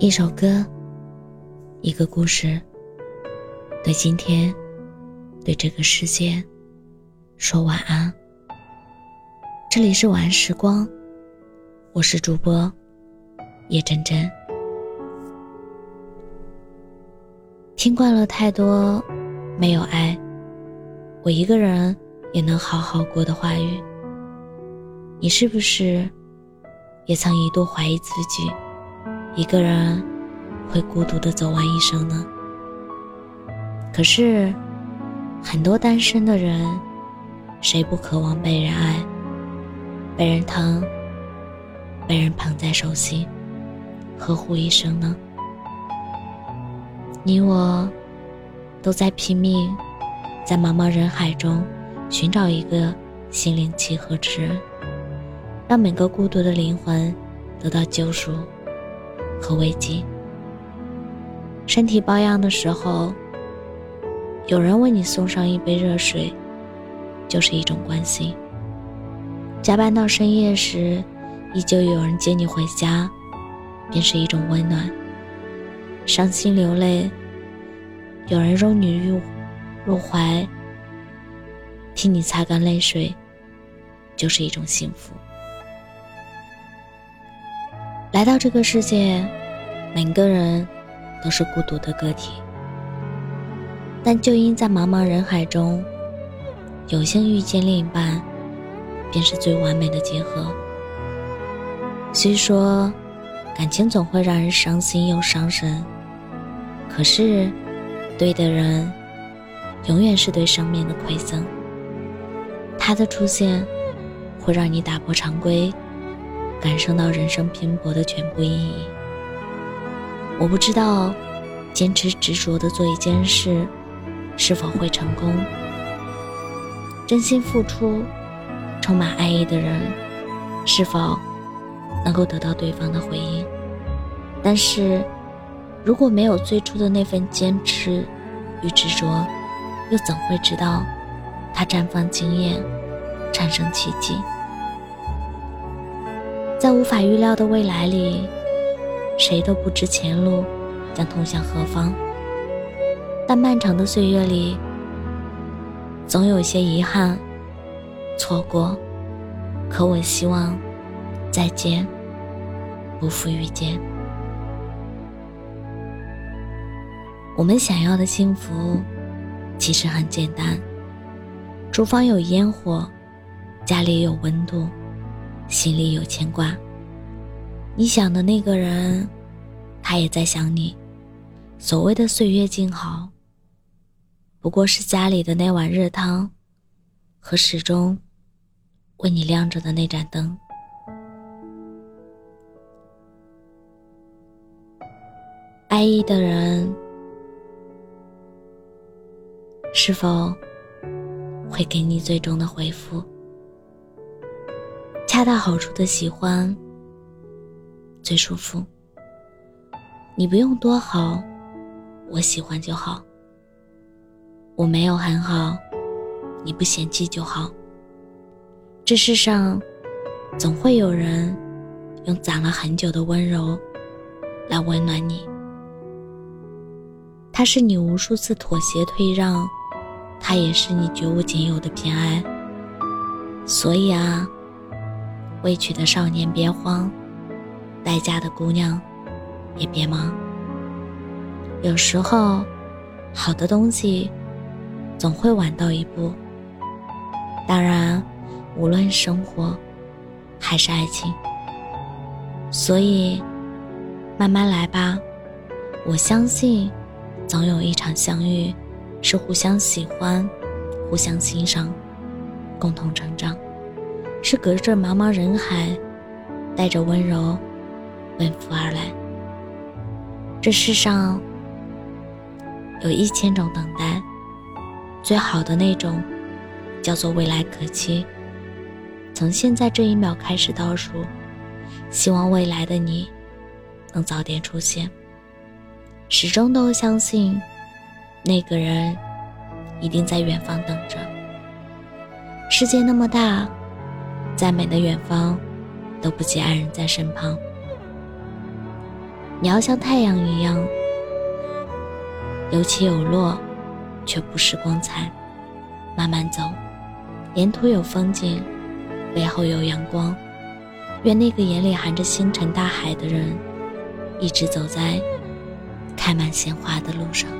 一首歌，一个故事，对今天，对这个世界，说晚安。这里是晚安时光，我是主播叶真真。听惯了太多没有爱，我一个人也能好好过的话语，你是不是也曾一度怀疑自己？一个人会孤独的走完一生呢？可是，很多单身的人，谁不渴望被人爱、被人疼、被人捧在手心、呵护一生呢？你我都在拼命，在茫茫人海中寻找一个心灵契合之人，让每个孤独的灵魂得到救赎。和危机。身体抱恙的时候，有人为你送上一杯热水，就是一种关心；加班到深夜时，依旧有人接你回家，便是一种温暖；伤心流泪，有人拥你入入怀，替你擦干泪水，就是一种幸福。来到这个世界，每个人都是孤独的个体，但就因在茫茫人海中有幸遇见另一半，便是最完美的结合。虽说感情总会让人伤心又伤神，可是对的人永远是对生命的馈赠。他的出现会让你打破常规。感受到人生拼搏的全部意义。我不知道，坚持执着的做一件事，是否会成功。真心付出、充满爱意的人，是否能够得到对方的回应？但是，如果没有最初的那份坚持与执着，又怎会知道它绽放惊艳，产生奇迹？在无法预料的未来里，谁都不知前路将通向何方。但漫长的岁月里，总有些遗憾、错过。可我希望，再见，不负遇见。我们想要的幸福，其实很简单：厨房有烟火，家里有温度。心里有牵挂，你想的那个人，他也在想你。所谓的岁月静好，不过是家里的那碗热汤，和始终为你亮着的那盏灯。爱意的人，是否会给你最终的回复？恰到好处的喜欢最舒服。你不用多好，我喜欢就好。我没有很好，你不嫌弃就好。这世上总会有人用攒了很久的温柔来温暖你。他是你无数次妥协退让，他也是你绝无仅有的偏爱。所以啊。未娶的少年别慌，待嫁的姑娘也别忙。有时候，好的东西总会晚到一步。当然，无论生活还是爱情，所以慢慢来吧。我相信，总有一场相遇，是互相喜欢、互相欣赏、共同成长。是隔着茫茫人海，带着温柔奔赴而来。这世上有一千种等待，最好的那种叫做未来可期。从现在这一秒开始倒数，希望未来的你能早点出现。始终都相信，那个人一定在远方等着。世界那么大。再美的远方，都不及爱人在身旁。你要像太阳一样，有起有落，却不失光彩。慢慢走，沿途有风景，背后有阳光。愿那个眼里含着星辰大海的人，一直走在开满鲜花的路上。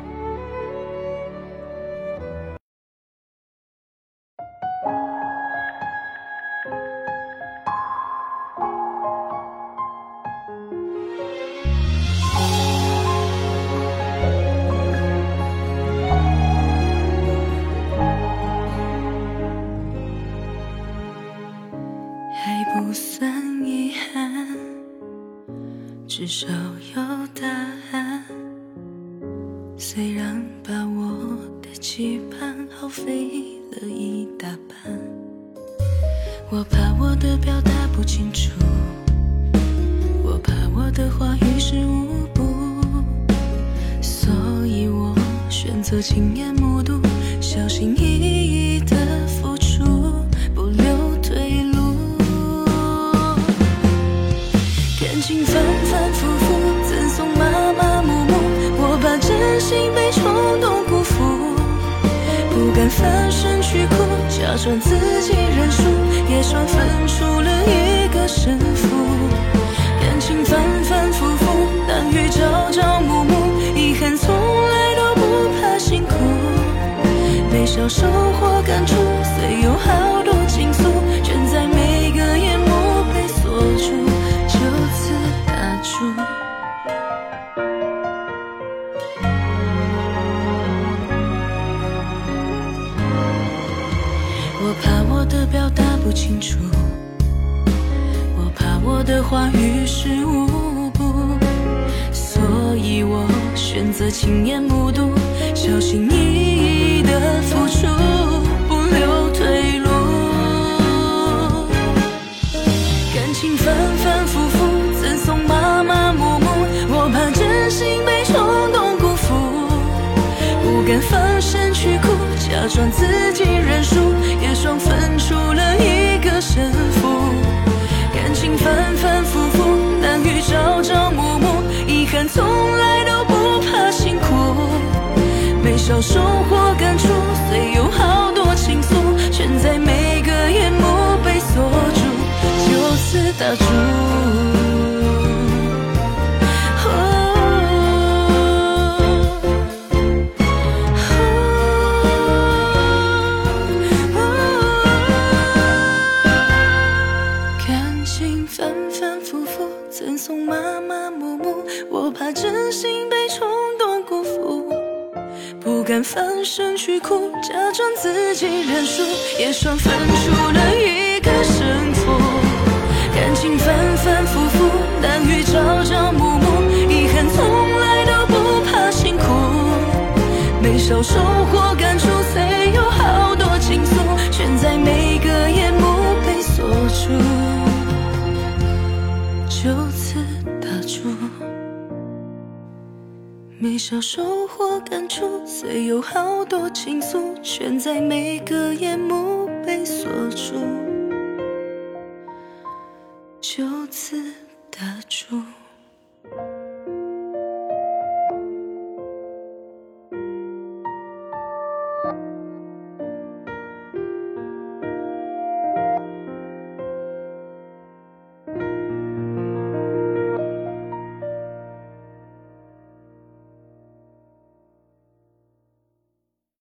不算遗憾，至少有答案。虽然把我的期盼耗费了一大半，我怕我的表达不清楚，我怕我的话于事无补，所以我选择亲眼目睹，小心翼翼冲动辜负，不敢翻身去哭，假装自己认输，也算分出了一个胜负。感情反反复复，难于朝朝暮暮，遗憾从来都不怕辛苦。微笑收获感触，虽有好表达不清楚，我怕我的话于事无补，所以我选择亲眼目睹，小心翼翼的付出，不留退路。感情反反复复，赠送麻麻木木，我怕真心被冲动辜负，不敢放声去哭，假装自打住！感情反反复复，赠送麻麻木木，我怕真心被冲动辜负，不敢翻身去哭，假装自己认输，也算分出了一个。感情反反复复，难遇朝朝暮暮，遗憾从来都不怕辛苦，没少收获感触，虽有好多情愫，全在每个夜幕被锁住，就此打住。没少收获感触，虽有好多情愫，全在每个夜幕被锁，住。